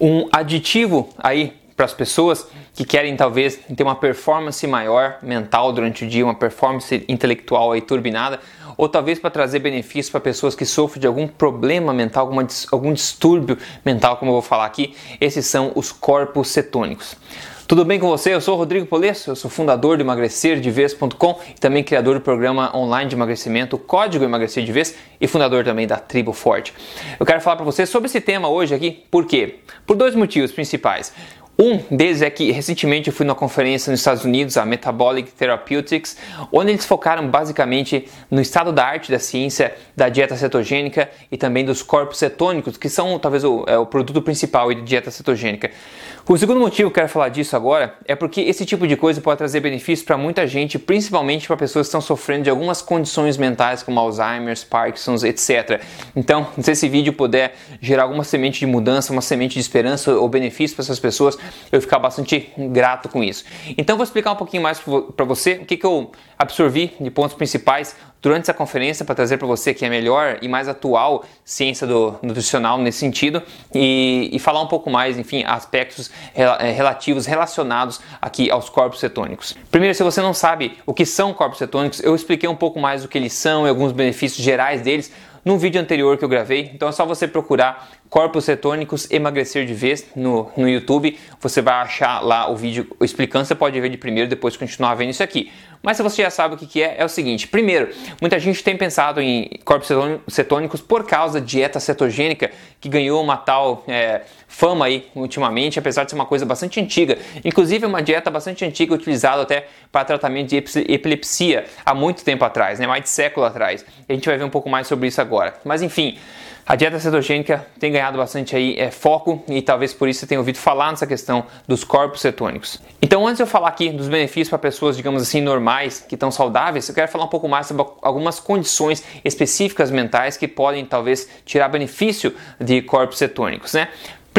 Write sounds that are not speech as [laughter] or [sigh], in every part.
um aditivo aí para as pessoas que querem talvez ter uma performance maior mental durante o dia, uma performance intelectual aí turbinada, ou talvez para trazer benefícios para pessoas que sofrem de algum problema mental, alguma, algum distúrbio mental, como eu vou falar aqui, esses são os corpos cetônicos. Tudo bem com você? Eu sou Rodrigo Polesso, eu sou fundador do emagrecerdevez.com e também criador do programa online de emagrecimento Código Emagrecer de Vez e fundador também da Tribo Forte. Eu quero falar para você sobre esse tema hoje aqui, por quê? Por dois motivos principais. Um deles é que recentemente eu fui numa conferência nos Estados Unidos, a Metabolic Therapeutics, onde eles focaram basicamente no estado da arte da ciência da dieta cetogênica e também dos corpos cetônicos, que são talvez o, é, o produto principal da dieta cetogênica. O segundo motivo que eu quero falar disso agora é porque esse tipo de coisa pode trazer benefícios para muita gente, principalmente para pessoas que estão sofrendo de algumas condições mentais como Alzheimer's, Parkinson's, etc. Então, se esse vídeo puder gerar alguma semente de mudança, uma semente de esperança ou benefício para essas pessoas, eu ficar bastante grato com isso. Então, vou explicar um pouquinho mais para você o que, que eu absorvi de pontos principais durante essa conferência para trazer para você que é melhor e mais atual ciência do nutricional nesse sentido e, e falar um pouco mais, enfim, aspectos eh, relativos relacionados aqui aos corpos cetônicos. Primeiro, se você não sabe o que são corpos cetônicos, eu expliquei um pouco mais o que eles são e alguns benefícios gerais deles num vídeo anterior que eu gravei. Então é só você procurar corpos cetônicos emagrecer de vez no, no YouTube. Você vai achar lá o vídeo explicando. Você pode ver de primeiro, depois continuar vendo isso aqui. Mas se você já sabe o que é, é o seguinte: primeiro, muita gente tem pensado em corpos cetônicos por causa da dieta cetogênica, que ganhou uma tal é, fama aí ultimamente, apesar de ser uma coisa bastante antiga. Inclusive, uma dieta bastante antiga utilizada até para tratamento de epilepsia há muito tempo atrás, né? mais de século atrás. A gente vai ver um pouco mais sobre isso agora. Mas enfim. A dieta cetogênica tem ganhado bastante aí é, foco e talvez por isso você tenha ouvido falar nessa questão dos corpos cetônicos. Então, antes de eu falar aqui dos benefícios para pessoas, digamos assim, normais, que estão saudáveis, eu quero falar um pouco mais sobre algumas condições específicas mentais que podem talvez tirar benefício de corpos cetônicos, né?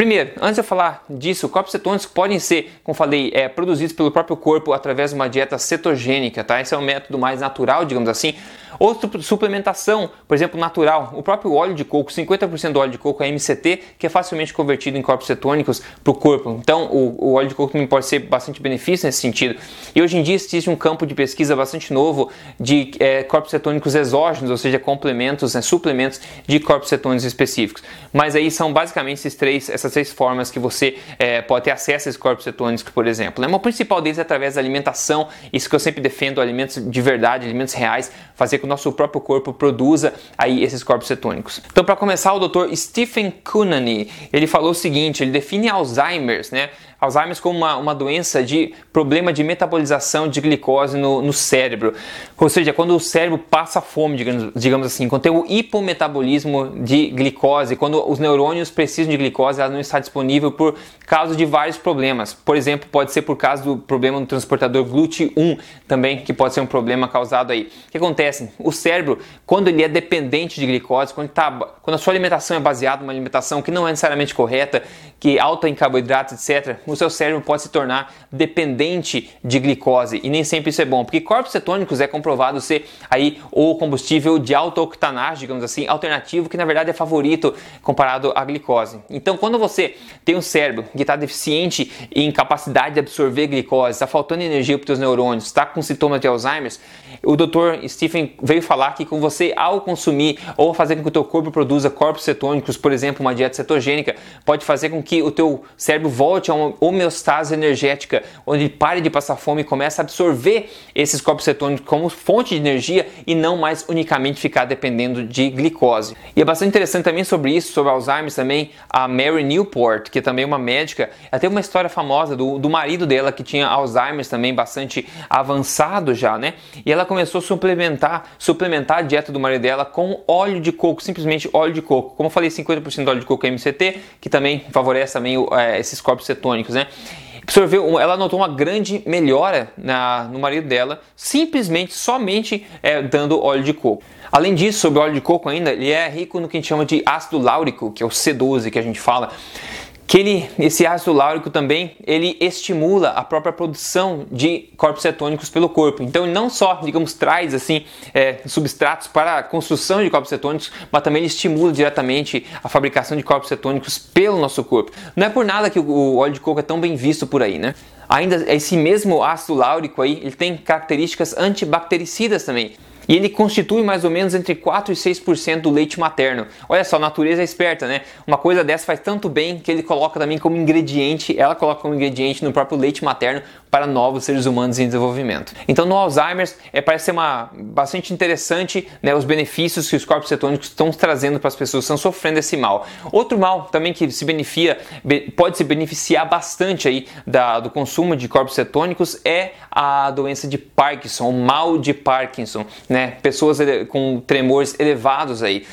Primeiro, antes de eu falar disso, corpos cetônicos podem ser, como falei, é, produzidos pelo próprio corpo através de uma dieta cetogênica, tá? Esse é o método mais natural, digamos assim, ou suplementação, por exemplo, natural. O próprio óleo de coco, 50% do óleo de coco é MCT, que é facilmente convertido em corpos cetônicos para o corpo. Então, o, o, óleo de coco também pode ser bastante benefício nesse sentido. E hoje em dia existe um campo de pesquisa bastante novo de é, corpos cetônicos exógenos, ou seja, complementos, né, suplementos de corpos cetônicos específicos. Mas aí são basicamente esses três, essas três formas que você é, pode ter acesso a esses corpos cetônicos, por exemplo. Né? O principal deles é através da alimentação, isso que eu sempre defendo, alimentos de verdade, alimentos reais, fazer com nosso próprio corpo produza aí esses corpos cetônicos. Então, para começar, o Dr. Stephen Cunany, ele falou o seguinte, ele define Alzheimer's, né? Alzheimer como uma, uma doença de problema de metabolização de glicose no, no cérebro. Ou seja, quando o cérebro passa fome, digamos, digamos assim, quando tem o hipometabolismo de glicose, quando os neurônios precisam de glicose, não está disponível por causa de vários problemas. Por exemplo, pode ser por causa do problema no transportador GLUT1 também, que pode ser um problema causado aí. O que acontece? O cérebro, quando ele é dependente de glicose, quando, tá, quando a sua alimentação é baseada numa alimentação que não é necessariamente correta, que é alta em carboidratos, etc., o seu cérebro pode se tornar dependente de glicose e nem sempre isso é bom, porque corpos cetônicos é comprovado ser aí o combustível de alta octanagem, digamos assim, alternativo que na verdade é favorito comparado à glicose. Então, quando você tem um cérebro que está deficiente em capacidade de absorver glicose, está faltando energia para os neurônios, está com sintomas de Alzheimer, o Dr. Stephen veio falar que com você ao consumir ou fazer com que o teu corpo produza corpos cetônicos, por exemplo, uma dieta cetogênica, pode fazer com que o teu cérebro volte a uma homeostase energética, onde ele pare de passar fome e começa a absorver esses corpos cetônicos como fonte de energia e não mais unicamente ficar dependendo de glicose. E é bastante interessante também sobre isso, sobre Alzheimer também, a Mary Newport, que é também uma médica, tem uma história famosa do, do marido dela que tinha Alzheimer também bastante avançado já, né? E ela começou a suplementar, suplementar a dieta do marido dela com óleo de coco, simplesmente óleo de coco. Como eu falei, 50% do óleo de coco é MCT, que também favorece também é, esses corpos cetônicos, né? Absorveu, ela notou uma grande melhora na, no marido dela, simplesmente, somente é, dando óleo de coco. Além disso, sobre o óleo de coco ainda, ele é rico no que a gente chama de ácido láurico, que é o C12 que a gente fala, que ele, esse ácido láurico também, ele estimula a própria produção de corpos cetônicos pelo corpo. Então ele não só, digamos, traz assim é, substratos para a construção de corpos cetônicos, mas também ele estimula diretamente a fabricação de corpos cetônicos pelo nosso corpo. Não é por nada que o óleo de coco é tão bem visto por aí, né? Ainda esse mesmo ácido láurico aí, ele tem características antibactericidas também e ele constitui mais ou menos entre 4 e 6% do leite materno. Olha só, a natureza é esperta, né? Uma coisa dessa faz tanto bem que ele coloca também como ingrediente, ela coloca como ingrediente no próprio leite materno para novos seres humanos em desenvolvimento. Então, no Alzheimer, é, parece ser uma, bastante interessante né, os benefícios que os corpos cetônicos estão trazendo para as pessoas que estão sofrendo esse mal. Outro mal também que se beneficia, pode se beneficiar bastante aí da, do consumo de corpos cetônicos é a doença de Parkinson, o mal de Parkinson, né? Pessoas com tremores elevados aí.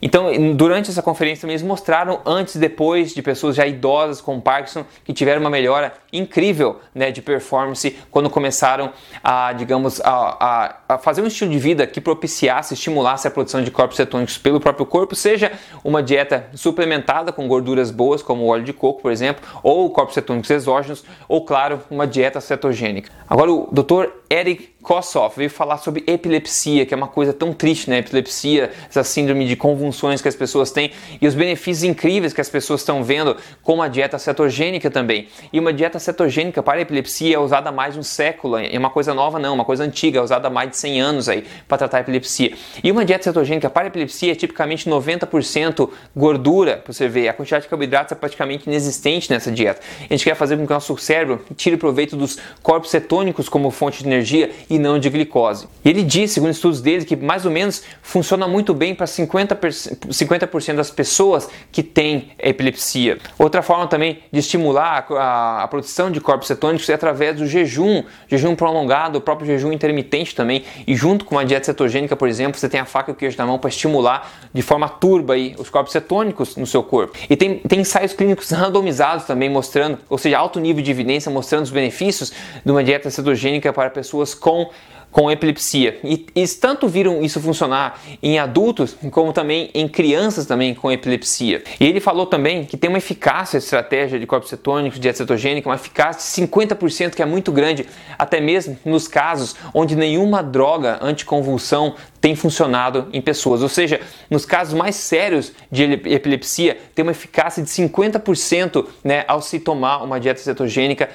Então, durante essa conferência, eles mostraram antes e depois de pessoas já idosas com Parkinson que tiveram uma melhora incrível né, de performance quando começaram a, digamos, a, a, a, fazer um estilo de vida que propiciasse, estimulasse a produção de corpos cetônicos pelo próprio corpo, seja uma dieta suplementada com gorduras boas, como o óleo de coco, por exemplo, ou corpos cetônicos exógenos, ou, claro, uma dieta cetogênica. Agora, o Dr. Eric Kossoff veio falar sobre epilepsia, que é uma coisa tão triste, né? Epilepsia, essa síndrome de convulsões que as pessoas têm e os benefícios incríveis que as pessoas estão vendo com a dieta cetogênica também. E uma dieta cetogênica para epilepsia é usada há mais de um século, é uma coisa nova não, uma coisa antiga, é usada há mais de 100 anos aí para tratar a epilepsia. E uma dieta cetogênica para epilepsia é tipicamente 90% gordura, para você ver, a quantidade de carboidratos é praticamente inexistente nessa dieta. A gente quer fazer com que o nosso cérebro tire proveito dos corpos cetônicos como fonte de energia e não de glicose. E ele diz, segundo estudos dele, que mais ou menos funciona muito bem para 50%, 50 das pessoas que têm epilepsia. Outra forma também de estimular a, a, produção de corpos cetônicos é através do jejum, jejum prolongado, o próprio jejum intermitente também, e junto com uma dieta cetogênica, por exemplo, você tem a faca e o queijo na mão para estimular de forma turba aí, os corpos cetônicos no seu corpo. E tem, tem ensaios clínicos [laughs] randomizados também mostrando, ou seja, alto nível de evidência mostrando os benefícios de uma dieta cetogênica para pessoas com com epilepsia. E, e tanto viram isso funcionar em adultos como também em crianças também com epilepsia. E ele falou também que tem uma eficácia estratégia de corpos cetônicos, dieta cetogênica, uma eficácia de 50% que é muito grande, até mesmo nos casos onde nenhuma droga anticonvulsão tem funcionado em pessoas. Ou seja, nos casos mais sérios de epilepsia, tem uma eficácia de 50% né, ao se tomar uma dieta cetogênica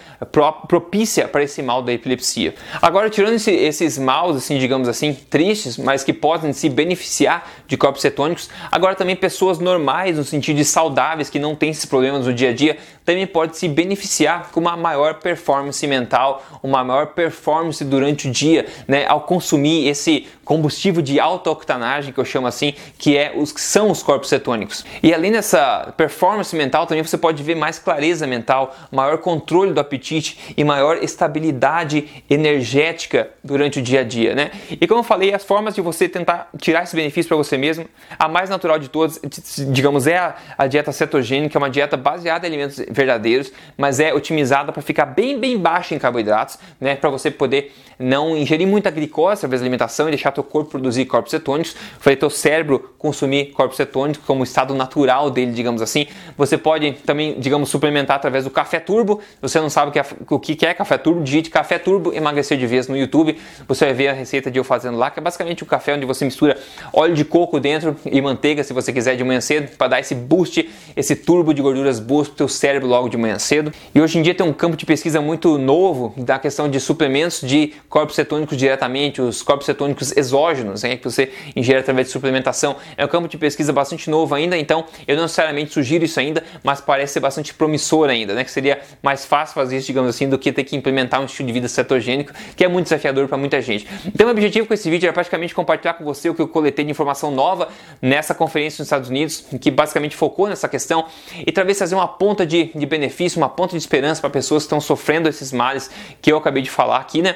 propícia para esse mal da epilepsia. Agora, tirando esse, esses maus, assim, digamos assim, tristes, mas que podem se beneficiar de corpos cetônicos, agora também pessoas normais, no sentido de saudáveis, que não têm esses problemas no dia a dia, também pode se beneficiar com uma maior performance mental, uma maior performance durante o dia, né, ao consumir esse combustível de alta octanagem, que eu chamo assim, que é os que são os corpos cetônicos. E além dessa performance mental, também você pode ver mais clareza mental, maior controle do apetite e maior estabilidade energética durante o dia a dia, né? E como eu falei, as formas de você tentar tirar esse benefício para você mesmo, a mais natural de todas, digamos, é a, a dieta cetogênica, é uma dieta baseada em alimentos verdadeiros, mas é otimizada para ficar bem, bem baixa em carboidratos, né? Para você poder não ingerir muita glicose através da alimentação e deixar teu corpo produzir corpos cetônicos, fazer teu cérebro consumir corpos cetônicos como estado natural dele, digamos assim. Você pode também, digamos, suplementar através do café turbo. Você não sabe o que é, o é café turbo, digite café turbo emagrecer de vez no YouTube. Você vai ver a receita de eu fazendo lá, que é basicamente um café onde você mistura óleo de coco dentro e manteiga, se você quiser, de manhã cedo, para dar esse boost, esse turbo de gorduras boas para o teu cérebro logo de manhã cedo. E hoje em dia tem um campo de pesquisa muito novo da questão de suplementos de corpos cetônicos diretamente, os corpos cetônicos exógenos, né, que você ingere através de suplementação. É um campo de pesquisa bastante novo ainda, então eu não necessariamente sugiro isso ainda, mas parece ser bastante promissor ainda, né, que seria mais fácil fazer isso, digamos assim, do que ter que implementar um estilo de vida cetogênico, que é muito desafiador para muita gente. Então, o objetivo com esse vídeo é praticamente compartilhar com você o que eu coletei de informação nova nessa conferência nos Estados Unidos, que basicamente focou nessa questão, e talvez trazer uma ponta de, de benefício, uma ponta de esperança para pessoas que estão sofrendo esses males que eu acabei de falar aqui, né?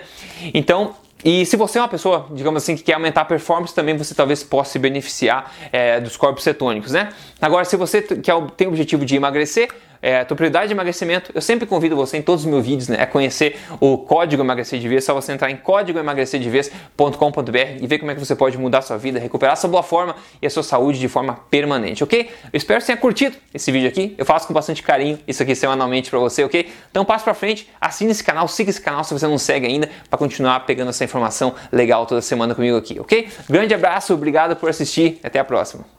Então, e se você é uma pessoa, digamos assim, que quer aumentar a performance, também você talvez possa se beneficiar é, dos corpos cetônicos, né? Agora, se você quer, tem o objetivo de emagrecer, é, tua prioridade de emagrecimento, eu sempre convido você em todos os meus vídeos né, a conhecer o código emagrecer de vez. É só você entrar em códigoemagrecerdevez.com.br e ver como é que você pode mudar sua vida, recuperar sua boa forma e a sua saúde de forma permanente, ok? Eu espero que você tenha curtido esse vídeo aqui. Eu faço com bastante carinho isso aqui semanalmente para você, ok? Então passo para frente, assine esse canal, siga esse canal se você não segue ainda para continuar pegando essa informação legal toda semana comigo aqui, ok? Grande abraço, obrigado por assistir, até a próxima.